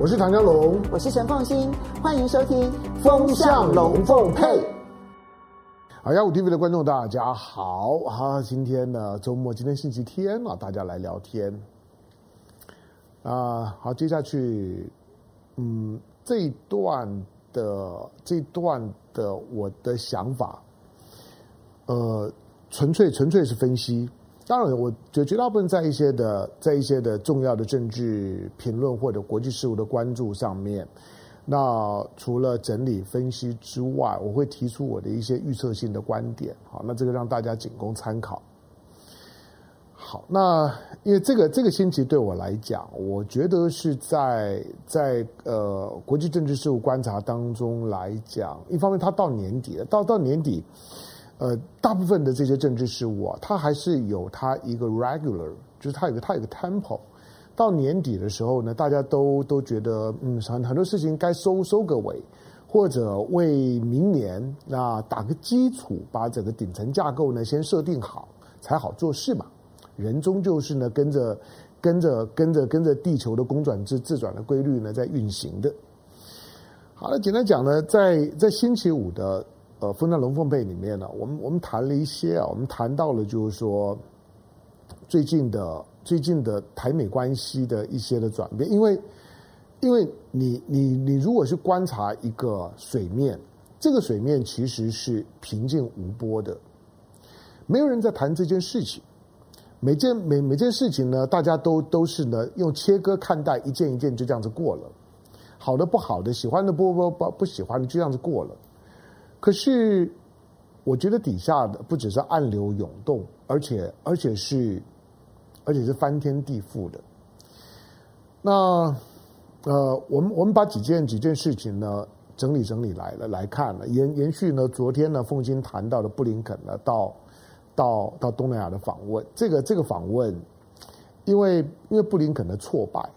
我是唐江龙，我是陈凤新，欢迎收听《风向龙凤配》。好，幺五 TV 的观众大家好，啊，今天呢周末，今天星期天啊，大家来聊天啊。好，接下去，嗯，这一段的这一段的我的想法，呃，纯粹纯粹是分析。当然，我觉绝大部分在一些的在一些的重要的政治评论或者国际事务的关注上面，那除了整理分析之外，我会提出我的一些预测性的观点。好，那这个让大家仅供参考。好，那因为这个这个星期对我来讲，我觉得是在在呃国际政治事务观察当中来讲，一方面它到年底了，到到年底。呃，大部分的这些政治事务啊，它还是有它一个 regular，就是它有个它有个 tempo。到年底的时候呢，大家都都觉得，嗯，很很多事情该收收个尾，或者为明年那打个基础，把整个顶层架构呢先设定好，才好做事嘛。人终究是呢跟着跟着跟着跟着地球的公转自自转的规律呢在运行的。好了，简单讲呢，在在星期五的。呃，风在龙凤配里面呢，我们我们谈了一些啊，我们谈到了就是说最近的最近的台美关系的一些的转变，因为因为你你你如果是观察一个水面，这个水面其实是平静无波的，没有人在谈这件事情，每件每每件事情呢，大家都都是呢用切割看待，一件一件就这样子过了，好的不好的，喜欢的不不不不喜欢的，就这样子过了。可是，我觉得底下的不只是暗流涌动，而且而且是，而且是翻天地覆的。那呃，我们我们把几件几件事情呢整理整理来了来看了，延延续呢昨天呢凤馨谈到的布林肯呢到到到东南亚的访问，这个这个访问，因为因为布林肯的挫败，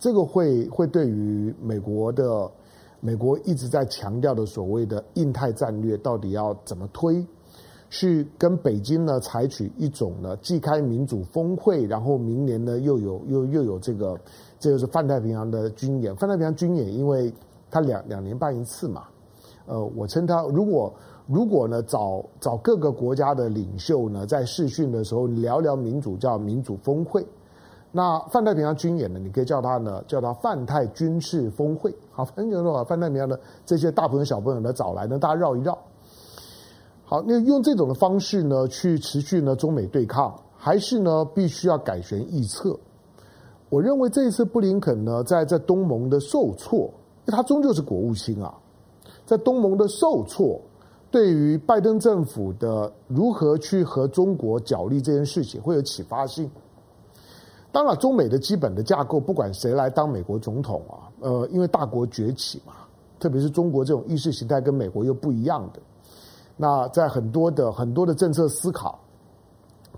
这个会会对于美国的。美国一直在强调的所谓的印太战略到底要怎么推？去跟北京呢采取一种呢既开民主峰会，然后明年呢又有又又有这个这个是泛太平洋的军演。泛太平洋军演，因为它两两年办一次嘛。呃，我称它如果如果呢找找各个国家的领袖呢在试训的时候聊聊民主，叫民主峰会。那泛太平洋军演呢？你可以叫它呢，叫它泛太军事峰会。好，反正就是说，泛太平洋的这些大朋友小朋友呢，找来呢，大家绕一绕。好，那用这种的方式呢，去持续呢中美对抗，还是呢必须要改弦易辙？我认为这一次布林肯呢，在在东盟的受挫，因为他终究是国务卿啊，在东盟的受挫，对于拜登政府的如何去和中国角力这件事情，会有启发性。当然，中美的基本的架构，不管谁来当美国总统啊，呃，因为大国崛起嘛，特别是中国这种意识形态跟美国又不一样的，那在很多的很多的政策思考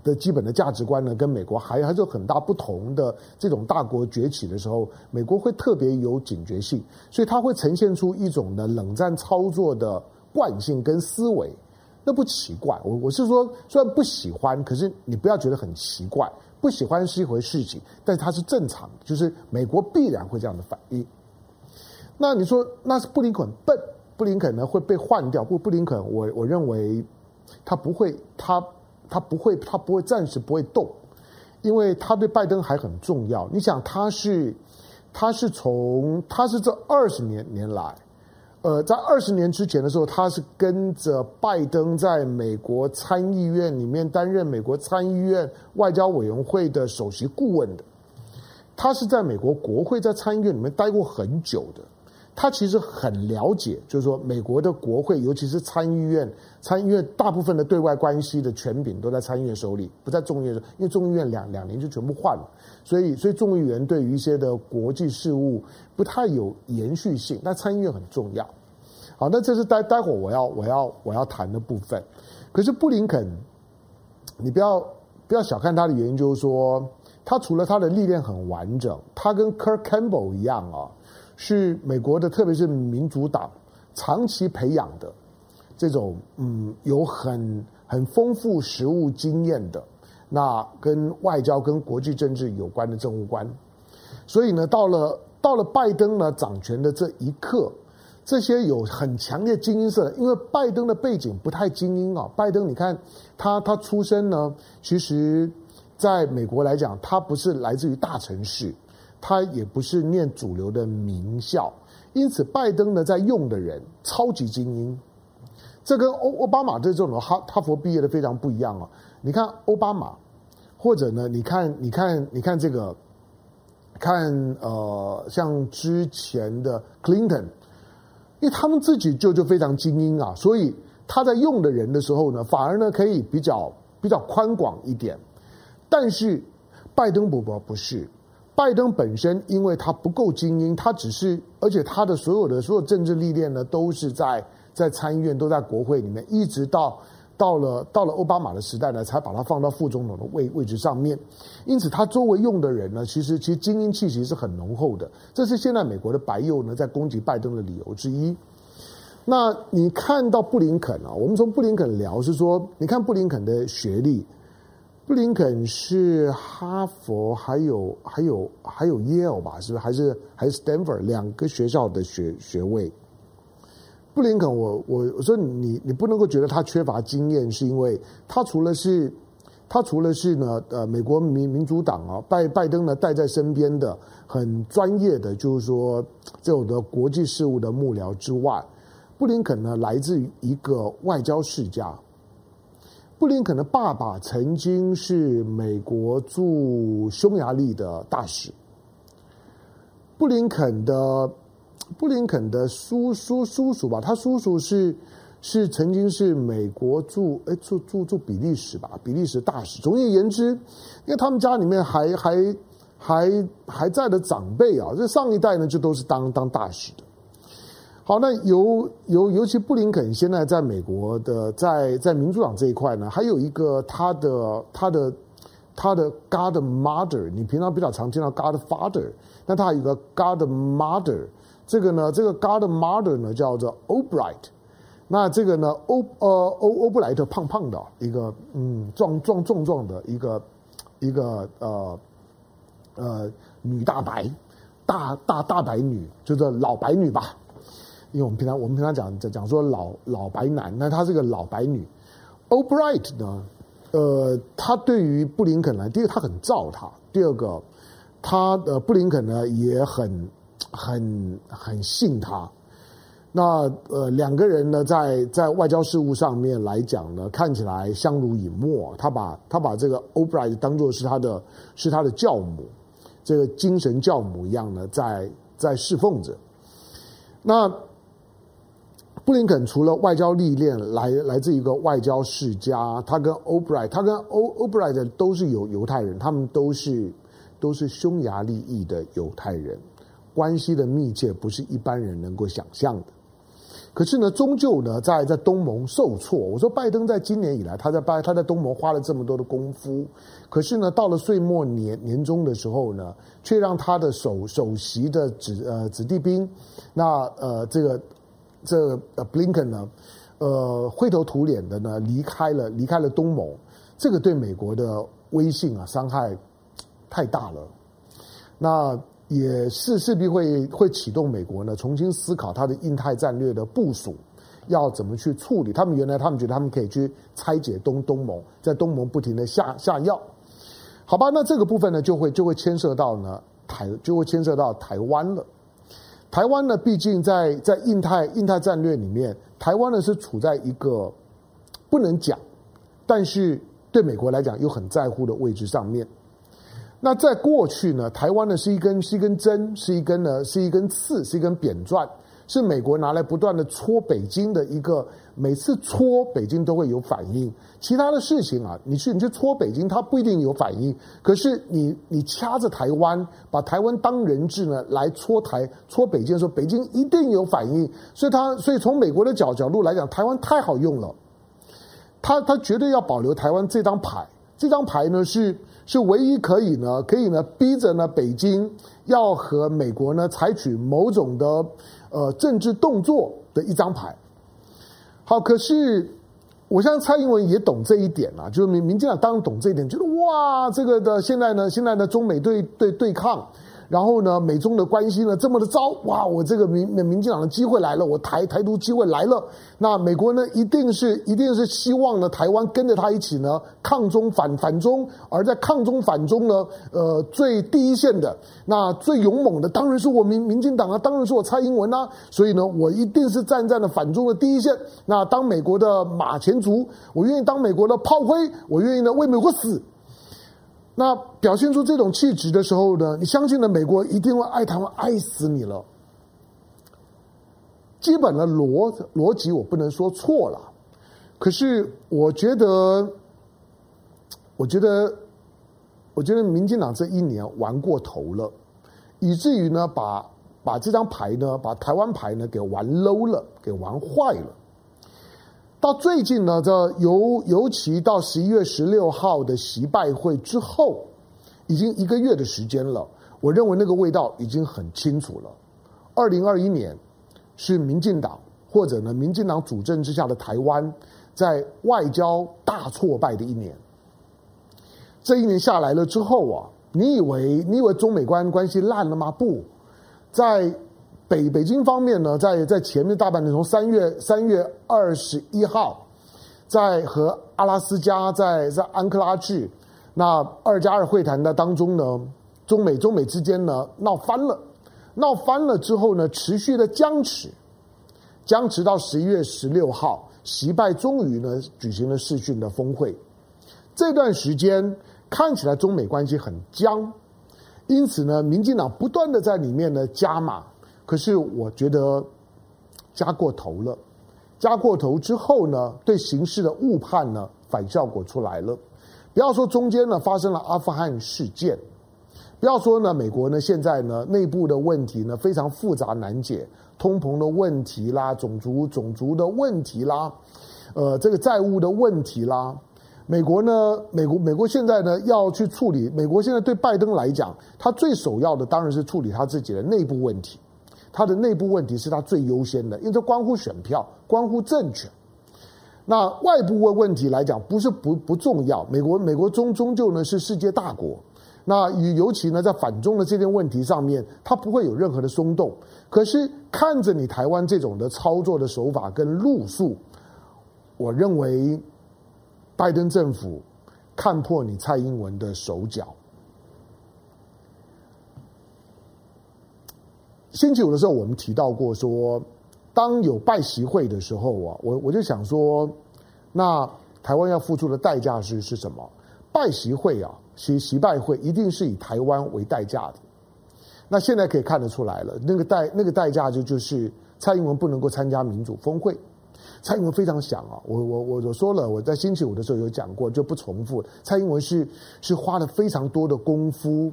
的基本的价值观呢，跟美国还还是有很大不同的。这种大国崛起的时候，美国会特别有警觉性，所以它会呈现出一种的冷战操作的惯性跟思维，那不奇怪。我我是说，虽然不喜欢，可是你不要觉得很奇怪。不喜欢是一回事情，但是它是正常的，就是美国必然会这样的反应。那你说那是布林肯笨，布林肯呢会被换掉？不，布林肯我我认为他不会，他他不会，他不会暂时不会动，因为他对拜登还很重要。你想他是他是从他是这二十年年来。呃，在二十年之前的时候，他是跟着拜登在美国参议院里面担任美国参议院外交委员会的首席顾问的。他是在美国国会在参议院里面待过很久的。他其实很了解，就是说美国的国会，尤其是参议院，参议院大部分的对外关系的权柄都在参议院手里，不在众议院，因为众议院两两年就全部换了，所以所以众议员对于一些的国际事务不太有延续性，那参议院很重要。好，那这是待待会我要我要我要谈的部分。可是布林肯，你不要不要小看他的原因，就是说他除了他的历练很完整，他跟 Kurt Campbell 一样啊。是美国的，特别是民主党长期培养的这种嗯，有很很丰富实务经验的，那跟外交跟国际政治有关的政务官。所以呢，到了到了拜登呢掌权的这一刻，这些有很强烈精英色的，因为拜登的背景不太精英啊。拜登，你看他他出身呢，其实在美国来讲，他不是来自于大城市，他也不是念主流的名校，因此拜登呢在用的人超级精英。这跟欧奥巴马这种的哈哈佛毕业的非常不一样啊。你看奥巴马，或者呢，你看你看你看这个。看，呃，像之前的 Clinton，因为他们自己就就非常精英啊，所以他在用的人的时候呢，反而呢可以比较比较宽广一点。但是拜登伯伯不是，拜登本身因为他不够精英，他只是，而且他的所有的所有政治历练呢，都是在在参议院，都在国会里面，一直到。到了到了奥巴马的时代呢，才把他放到副总统的位位置上面。因此，他周围用的人呢，其实其实精英气息是很浓厚的。这是现在美国的白右呢在攻击拜登的理由之一。那你看到布林肯啊，我们从布林肯聊是说，你看布林肯的学历，布林肯是哈佛，还有还有还有耶鲁吧，是不是？还是还是 Stanford 两个学校的学学位。布林肯我，我我我说你你不能够觉得他缺乏经验，是因为他除了是，他除了是呢，呃，美国民民主党啊，拜拜登呢带在身边的很专业的，就是说这种的国际事务的幕僚之外，布林肯呢来自于一个外交世家。布林肯的爸爸曾经是美国驻匈牙利的大使。布林肯的。布林肯的叔叔叔叔吧，他叔叔是是曾经是美国驻哎驻驻驻比利时吧，比利时大使。总而言之，因为他们家里面还还还还在的长辈啊，这上一代呢就都是当当大使的。好，那尤尤尤其布林肯现在在美国的在在民主党这一块呢，还有一个他的他的他的 Godmother，你平常比较常见到 Godfather，那他有一个 Godmother。这个呢，这个 Godmother 呢叫做 Obright，那这个呢欧呃欧欧布莱特胖胖的一个嗯壮壮壮壮的一个一个呃呃女大白大大大白女，就是老白女吧，因为我们平常我们平常讲讲讲说老老白男，那她是个老白女。o b r i g h t 呢，呃，他对于布林肯呢，第一个他很罩他，第二个他的布林肯呢也很。很很信他，那呃两个人呢，在在外交事务上面来讲呢，看起来相濡以沫。他把他把这个 o b r i g h t 当做是他的是他的教母，这个精神教母一样呢，在在侍奉着。那布林肯除了外交历练来来自一个外交世家，他跟 o b r i g h t 他跟 Albright 都是有犹太人，他们都是都是匈牙利裔的犹太人。关系的密切不是一般人能够想象的，可是呢，终究呢，在在东盟受挫。我说，拜登在今年以来，他在拜他在东盟花了这么多的功夫，可是呢，到了岁末年年终的时候呢，却让他的首首席的子呃子弟兵，那呃这个这个呃布林肯呢，呃灰头土脸的呢离开了离开了东盟，这个对美国的威信啊伤害太大了，那。也是势必会会启动美国呢重新思考它的印太战略的部署，要怎么去处理？他们原来他们觉得他们可以去拆解东东盟，在东盟不停的下下药，好吧？那这个部分呢就会就会牵涉到呢台就会牵涉到台湾了。台湾呢，毕竟在在印太印太战略里面，台湾呢是处在一个不能讲，但是对美国来讲又很在乎的位置上面。那在过去呢，台湾呢是一根是一根针，是一根呢是一根刺，是一根扁钻，是美国拿来不断的戳北京的一个，每次戳北京都会有反应。其他的事情啊，你去你去戳北京，它不一定有反应。可是你你掐着台湾，把台湾当人质呢来戳台戳北京的时候，北京一定有反应。所以他所以从美国的角角度来讲，台湾太好用了，他他绝对要保留台湾这张牌。这张牌呢是。是唯一可以呢，可以呢逼着呢北京要和美国呢采取某种的呃政治动作的一张牌。好，可是我相信蔡英文也懂这一点啊，就是民民进党当然懂这一点，觉得哇，这个的现在呢，现在呢中美对对对抗，然后呢，美中的关系呢这么的糟，哇，我这个民民进党的机会来了，我台台独机会来了，那美国呢一定是一定是希望呢台湾跟着他一起呢抗中反反中，而在抗中反中呢，呃，最第一线的那最勇猛的当然是我民民进党啊，当然是我蔡英文啊，所以呢，我一定是站在了反中的第一线。那当美国的马前卒，我愿意当美国的炮灰，我愿意呢为美国死。那表现出这种气质的时候呢，你相信呢？美国一定会爱台湾爱死你了。基本的逻逻辑我不能说错了，可是我觉得，我觉得，我觉得民进党这一年玩过头了，以至于呢，把把这张牌呢，把台湾牌呢给玩 low 了，给玩坏了。到最近呢，这尤尤其到十一月十六号的习拜会之后，已经一个月的时间了。我认为那个味道已经很清楚了。二零二一年是民进党或者呢民进党主政之下的台湾在外交大挫败的一年。这一年下来了之后啊，你以为你以为中美关关系烂了吗？不在。北北京方面呢，在在前面大半年，从三月三月二十一号，在和阿拉斯加在在安克拉治那二加二会谈的当中呢，中美中美之间呢闹翻了，闹翻了之后呢，持续的僵持，僵持到十一月十六号，习拜终于呢举行了视讯的峰会，这段时间看起来中美关系很僵，因此呢，民进党不断的在里面呢加码。可是我觉得加过头了，加过头之后呢，对形势的误判呢，反效果出来了。不要说中间呢发生了阿富汗事件，不要说呢美国呢现在呢内部的问题呢非常复杂难解，通膨的问题啦，种族种族的问题啦，呃，这个债务的问题啦，美国呢，美国美国现在呢要去处理，美国现在对拜登来讲，他最首要的当然是处理他自己的内部问题。他的内部问题是他最优先的，因为这关乎选票，关乎政权。那外部问问题来讲，不是不不重要。美国美国终终究呢是世界大国，那与尤其呢在反中的这件问题上面，他不会有任何的松动。可是看着你台湾这种的操作的手法跟路数，我认为拜登政府看破你蔡英文的手脚。星期五的时候，我们提到过说，当有拜习会的时候啊，我我就想说，那台湾要付出的代价是是什么？拜习会啊，习习拜会一定是以台湾为代价的。那现在可以看得出来了，那个代那个代价就就是蔡英文不能够参加民主峰会。蔡英文非常想啊，我我我我说了，我在星期五的时候有讲过，就不重复。蔡英文是是花了非常多的功夫。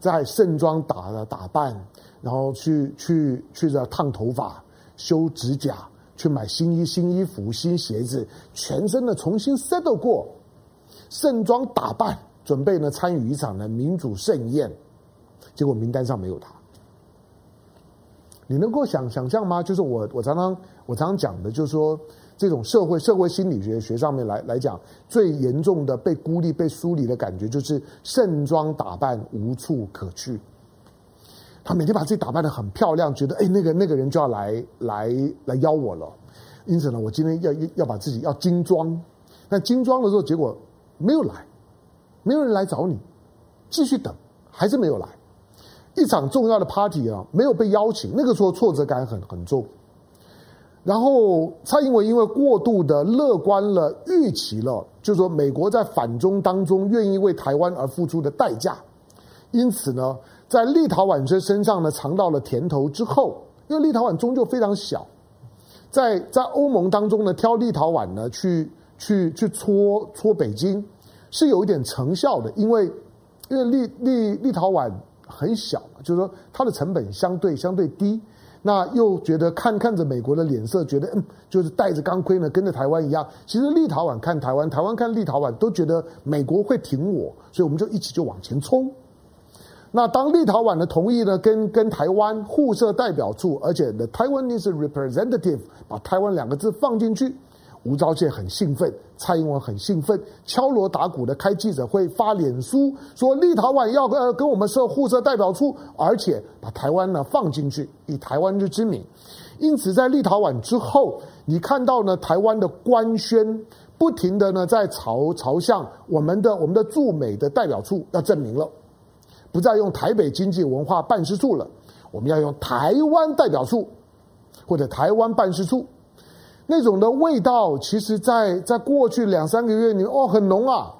在盛装打的打扮，然后去去去这烫头发、修指甲，去买新衣、新衣服、新鞋子，全身的重新 settle 过，盛装打扮，准备呢参与一场的民主盛宴，结果名单上没有他。你能够想想象吗？就是我我常常我常常讲的，就是说。这种社会社会心理学学上面来来讲，最严重的被孤立、被疏离的感觉，就是盛装打扮无处可去。他每天把自己打扮得很漂亮，觉得哎，那个那个人就要来来来邀我了。因此呢，我今天要要把自己要精装。但精装的时候，结果没有来，没有人来找你，继续等，还是没有来。一场重要的 party 啊，没有被邀请，那个时候挫折感很很重。然后蔡英文因为过度的乐观了，预期了，就是说美国在反中当中愿意为台湾而付出的代价，因此呢，在立陶宛这身上呢尝到了甜头之后，因为立陶宛终究非常小，在在欧盟当中呢挑立陶宛呢去去去戳戳北京是有一点成效的，因为因为立立立陶宛很小，就是说它的成本相对相对低。那又觉得看看着美国的脸色，觉得嗯，就是戴着钢盔呢，跟着台湾一样。其实立陶宛看台湾，台湾看立陶宛，都觉得美国会挺我，所以我们就一起就往前冲。那当立陶宛的同意呢，跟跟台湾互设代表处，而且 the Taiwanese representative 把台湾两个字放进去，吴钊燮很兴奋，蔡英文很兴奋，敲锣打鼓的开记者会，发脸书说立陶宛要呃跟我们设互设代表处，而且把台湾呢放进去，以台湾之名。因此，在立陶宛之后，你看到呢台湾的官宣不停的呢在朝朝向我们的我们的驻美的代表处要证明了，不再用台北经济文化办事处了，我们要用台湾代表处或者台湾办事处。那种的味道，其实在，在过去两三个月里，哦，很浓啊！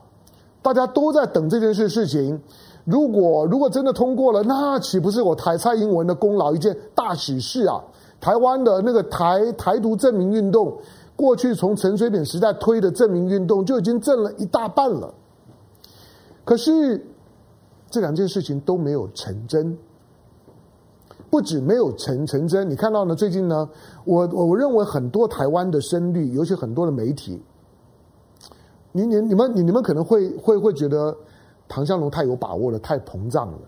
大家都在等这件事事情。如果如果真的通过了，那岂不是我台蔡英文的功劳，一件大喜事啊？台湾的那个台台独证明运动，过去从陈水扁时代推的证明运动，就已经正了一大半了。可是这两件事情都没有成真。不止没有成成真，你看到呢？最近呢，我我认为很多台湾的声律，尤其很多的媒体，你你你们你你们可能会会会觉得唐湘龙太有把握了，太膨胀了。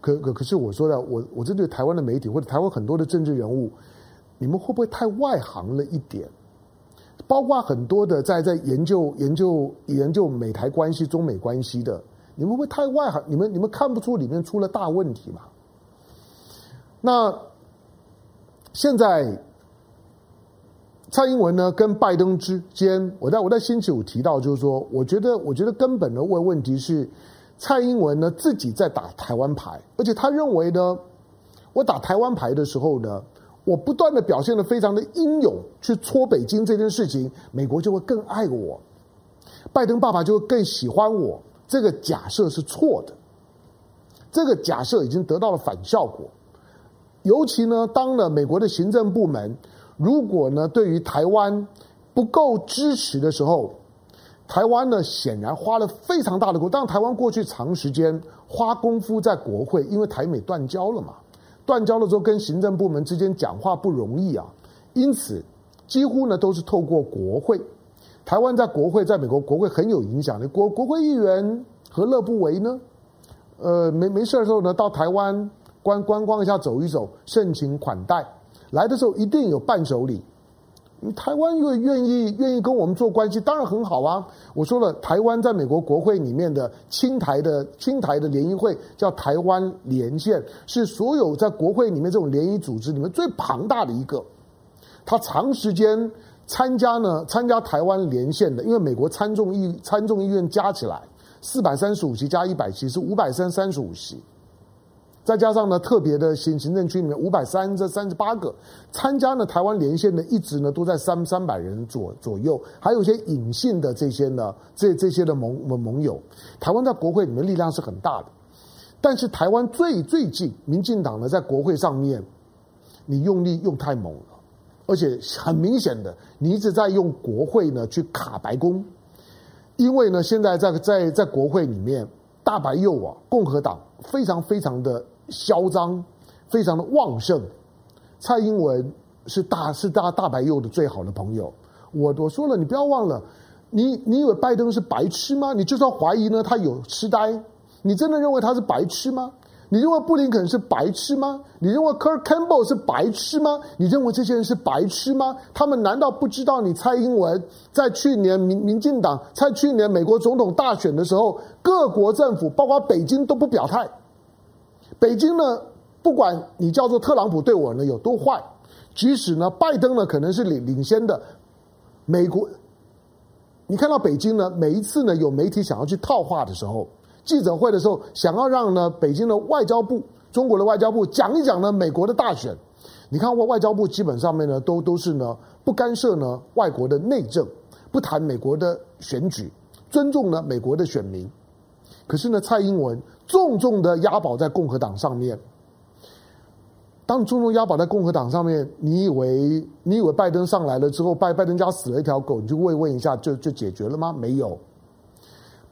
可可可是我说的，我我针对台湾的媒体或者台湾很多的政治人物，你们会不会太外行了一点？包括很多的在在研究研究研究美台关系、中美关系的，你们会不会太外行？你们你们看不出里面出了大问题吗？那现在蔡英文呢跟拜登之间，我在我在星期五提到，就是说，我觉得我觉得根本的问问题是，蔡英文呢自己在打台湾牌，而且他认为呢，我打台湾牌的时候呢，我不断的表现得非常的英勇，去戳北京这件事情，美国就会更爱我，拜登爸爸就会更喜欢我。这个假设是错的，这个假设已经得到了反效果。尤其呢，当了美国的行政部门，如果呢对于台湾不够支持的时候，台湾呢显然花了非常大的功。当，台湾过去长时间花功夫在国会，因为台美断交了嘛，断交了之后跟行政部门之间讲话不容易啊，因此几乎呢都是透过国会。台湾在国会，在美国国会很有影响力，国国会议员何乐不为呢？呃，没没事的时候呢，到台湾。观观光一下，走一走，盛情款待。来的时候一定有伴手礼。台湾又愿意愿意跟我们做关系，当然很好啊。我说了，台湾在美国国会里面的亲台的亲台的联谊会叫台湾连线，是所有在国会里面这种联谊组织里面最庞大的一个。他长时间参加呢，参加台湾连线的，因为美国参众议参众议院加起来四百三十五席加一百席是五百三三十五席。再加上呢，特别的行行政区里面五百三这三十八个参加呢台湾连线的，一直呢都在三三百人左左右，还有一些隐性的这些呢，这这些的盟盟盟友，台湾在国会里面力量是很大的，但是台湾最最近，民进党呢在国会上面，你用力用太猛了，而且很明显的，你一直在用国会呢去卡白宫，因为呢现在在在在国会里面。大白右啊，共和党非常非常的嚣张，非常的旺盛。蔡英文是大是大大白右的最好的朋友。我我说了，你不要忘了，你你以为拜登是白痴吗？你就算怀疑呢，他有痴呆，你真的认为他是白痴吗？你认为布林肯是白痴吗？你认为 Kurt Campbell 是白痴吗？你认为这些人是白痴吗？他们难道不知道你蔡英文在去年民民进党在去年美国总统大选的时候，各国政府包括北京都不表态。北京呢，不管你叫做特朗普对我呢有多坏，即使呢拜登呢可能是领领先的，美国，你看到北京呢每一次呢有媒体想要去套话的时候。记者会的时候，想要让呢北京的外交部、中国的外交部讲一讲呢美国的大选。你看，外外交部基本上面呢都都是呢不干涉呢外国的内政，不谈美国的选举，尊重呢美国的选民。可是呢，蔡英文重重的押宝在共和党上面。当重重押宝在共和党上面，你以为你以为拜登上来了之后，拜拜登家死了一条狗，你就慰问一下就就解决了吗？没有。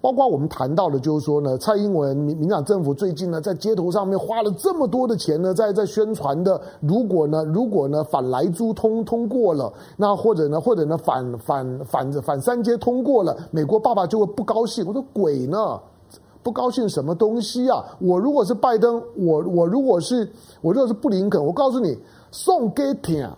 包括我们谈到的，就是说呢，蔡英文民民党政府最近呢，在街头上面花了这么多的钱呢，在在宣传的，如果呢，如果呢反莱猪通通过了，那或者呢，或者呢反反反反三接通过了，美国爸爸就会不高兴。我说鬼呢，不高兴什么东西啊？我如果是拜登，我我如果是我如果是布林肯，我告诉你，送给听。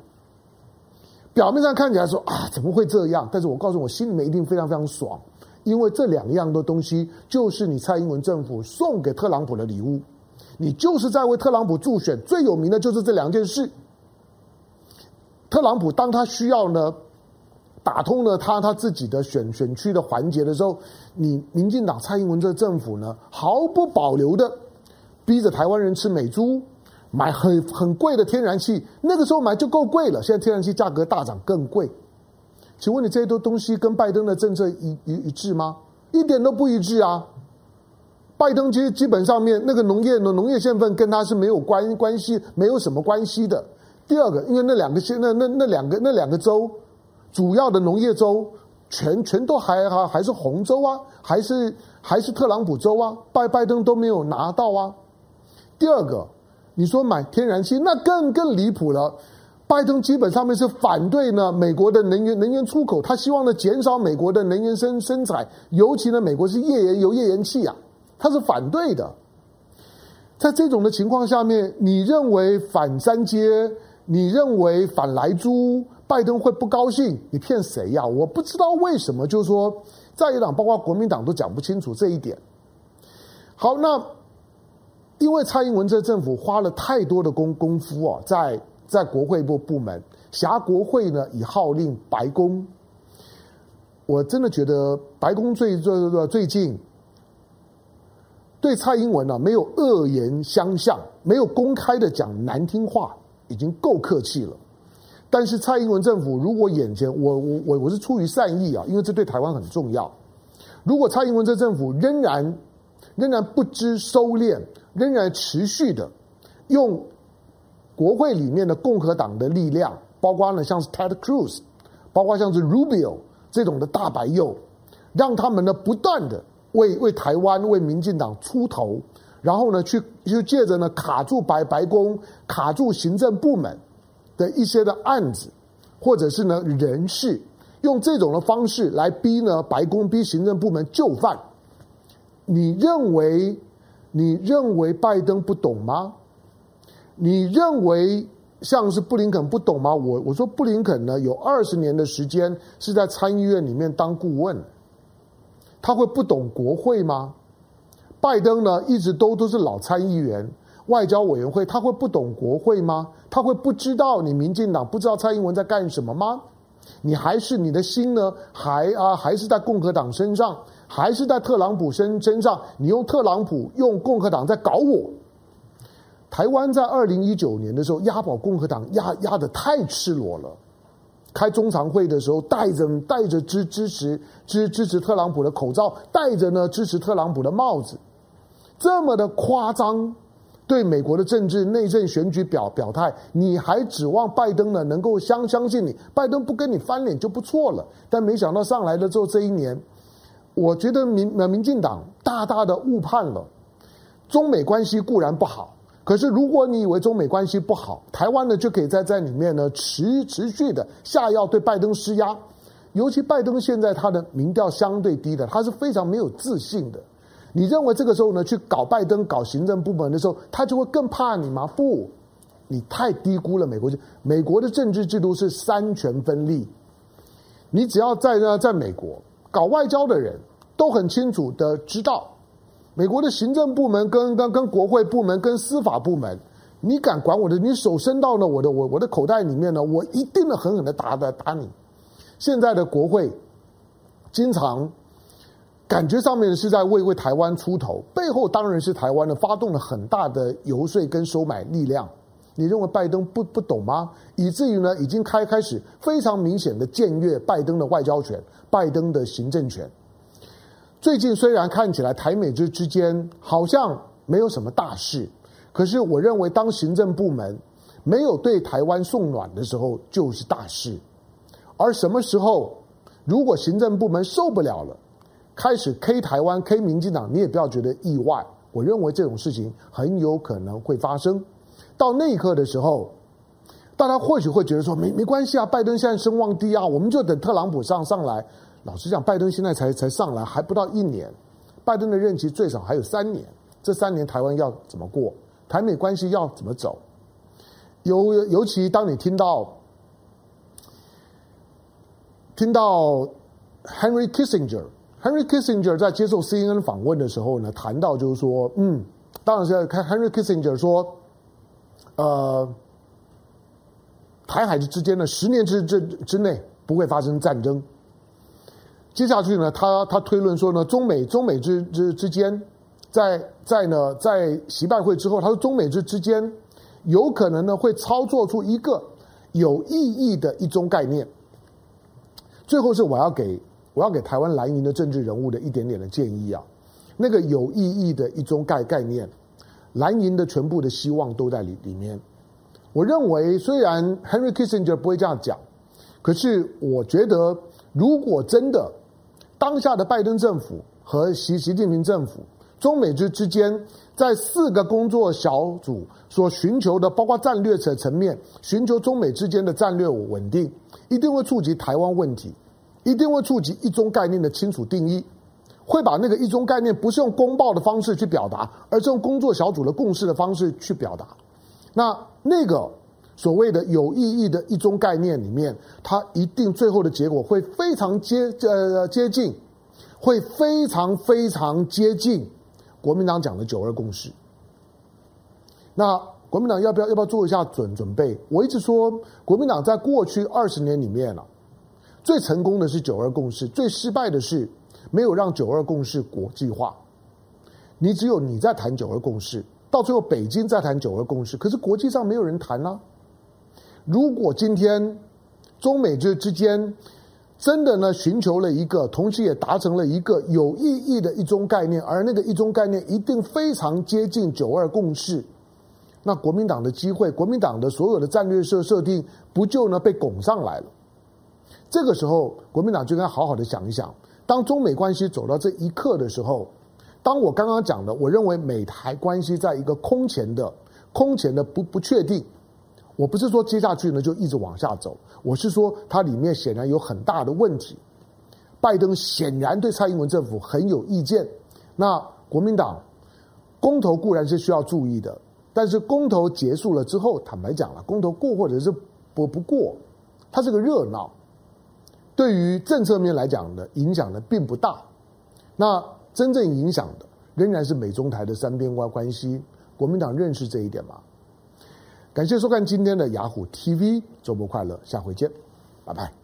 表面上看起来说啊，怎么会这样？但是我告诉我，心里面一定非常非常爽，因为这两样的东西就是你蔡英文政府送给特朗普的礼物，你就是在为特朗普助选，最有名的就是这两件事。特朗普当他需要呢，打通了他他自己的选选区的环节的时候，你民进党蔡英文这政府呢，毫不保留的逼着台湾人吃美猪，买很很贵的天然气，那个时候买就够贵了，现在天然气价格大涨更贵。请问你这些东西跟拜登的政策一一一致吗？一点都不一致啊！拜登其实基本上面那个农业农农业县份跟他是没有关关系，没有什么关系的。第二个，因为那两个县那那那两个那两个州，主要的农业州全全都还还还是红州啊，还是还是特朗普州啊，拜拜登都没有拿到啊。第二个，你说买天然气，那更更离谱了。拜登基本上面是反对呢美国的能源能源出口，他希望呢减少美国的能源生生产，尤其呢美国是页岩油页岩气啊，他是反对的。在这种的情况下面，你认为反三接？你认为反莱猪，拜登会不高兴？你骗谁呀？我不知道为什么，就是说在野党包括国民党都讲不清楚这一点。好，那因为蔡英文这政府花了太多的功功夫啊，在在国会部部门，辖国会呢以号令白宫。我真的觉得白宫最最最近对蔡英文呢、啊、没有恶言相向，没有公开的讲难听话。已经够客气了，但是蔡英文政府如果眼前，我我我我是出于善意啊，因为这对台湾很重要。如果蔡英文这政府仍然仍然不知收敛，仍然持续的用国会里面的共和党的力量，包括呢像是 Ted Cruz，包括像是 Rubio 这种的大白右，让他们呢不断的为为台湾为民进党出头。然后呢，去就借着呢卡住白白宫、卡住行政部门的一些的案子，或者是呢人事，用这种的方式来逼呢白宫、逼行政部门就范。你认为你认为拜登不懂吗？你认为像是布林肯不懂吗？我我说布林肯呢有二十年的时间是在参议院里面当顾问，他会不懂国会吗？拜登呢，一直都都是老参议员，外交委员会，他会不懂国会吗？他会不知道你民进党不知道蔡英文在干什么吗？你还是你的心呢？还啊，还是在共和党身上，还是在特朗普身身上？你用特朗普，用共和党在搞我。台湾在二零一九年的时候，押宝共和党压压的太赤裸了。开中常会的时候，戴着戴着支支持支支持特朗普的口罩，戴着呢支持特朗普的帽子。这么的夸张，对美国的政治内政选举表表态，你还指望拜登呢能够相相信你？拜登不跟你翻脸就不错了。但没想到上来了之后，这一年，我觉得民呃民进党大大的误判了。中美关系固然不好，可是如果你以为中美关系不好，台湾呢就可以在在里面呢持持续的下药对拜登施压。尤其拜登现在他的民调相对低的，他是非常没有自信的。你认为这个时候呢，去搞拜登、搞行政部门的时候，他就会更怕你吗？不，你太低估了美国。美国的政治制度是三权分立。你只要在呢，在美国搞外交的人都很清楚的知道，美国的行政部门跟跟跟国会部门跟司法部门，你敢管我的，你手伸到了我的我我的口袋里面呢，我一定的狠狠的打的打你。现在的国会经常。感觉上面是在为为台湾出头，背后当然是台湾的发动了很大的游说跟收买力量。你认为拜登不不懂吗？以至于呢，已经开开始非常明显的僭越拜登的外交权、拜登的行政权。最近虽然看起来台美之之间好像没有什么大事，可是我认为当行政部门没有对台湾送暖的时候，就是大事。而什么时候，如果行政部门受不了了，开始 K 台湾 K 民进党，你也不要觉得意外。我认为这种事情很有可能会发生。到那一刻的时候，大家或许会觉得说没没关系啊，拜登现在声望低啊，我们就等特朗普上上来。老实讲，拜登现在才才上来还不到一年，拜登的任期最少还有三年。这三年台湾要怎么过？台美关系要怎么走？尤尤其当你听到听到 Henry Kissinger，Henry Kissinger 在接受 CNN 访问的时候呢，谈到就是说，嗯，当然是看 Henry Kissinger 说，呃，台海之间呢，十年之之之内不会发生战争。接下去呢，他他推论说呢，中美中美之之之间，在在呢在习拜会之后，他说中美之之间有可能呢会操作出一个有意义的一中概念。最后是我要给我要给台湾蓝营的政治人物的一点点的建议啊，那个有意义的一中概概念，蓝营的全部的希望都在里里面。我认为虽然 Henry Kissinger 不会这样讲，可是我觉得如果真的。当下的拜登政府和习习近平政府，中美之之间，在四个工作小组所寻求的，包括战略层层面，寻求中美之间的战略稳定，一定会触及台湾问题，一定会触及一中概念的清楚定义，会把那个一中概念不是用公报的方式去表达，而是用工作小组的共识的方式去表达。那那个。所谓的有意义的一中概念里面，它一定最后的结果会非常接呃接近，会非常非常接近国民党讲的九二共识。那国民党要不要要不要做一下准准备？我一直说，国民党在过去二十年里面啊，最成功的是九二共识，最失败的是没有让九二共识国际化。你只有你在谈九二共识，到最后北京在谈九二共识，可是国际上没有人谈呢、啊。如果今天中美之之间真的呢寻求了一个，同时也达成了一个有意义的一中概念，而那个一中概念一定非常接近九二共识，那国民党的机会，国民党的所有的战略设设定，不就呢被拱上来了？这个时候，国民党就应该好好的想一想，当中美关系走到这一刻的时候，当我刚刚讲的，我认为美台关系在一个空前的、空前的不不确定。我不是说接下去呢就一直往下走，我是说它里面显然有很大的问题。拜登显然对蔡英文政府很有意见。那国民党公投固然是需要注意的，但是公投结束了之后，坦白讲了，公投过或者是不不过，它是个热闹，对于政策面来讲呢影响呢并不大。那真正影响的仍然是美中台的三边关关系。国民党认识这一点吗？感谢收看今天的雅虎 TV，周末快乐，下回见，拜拜。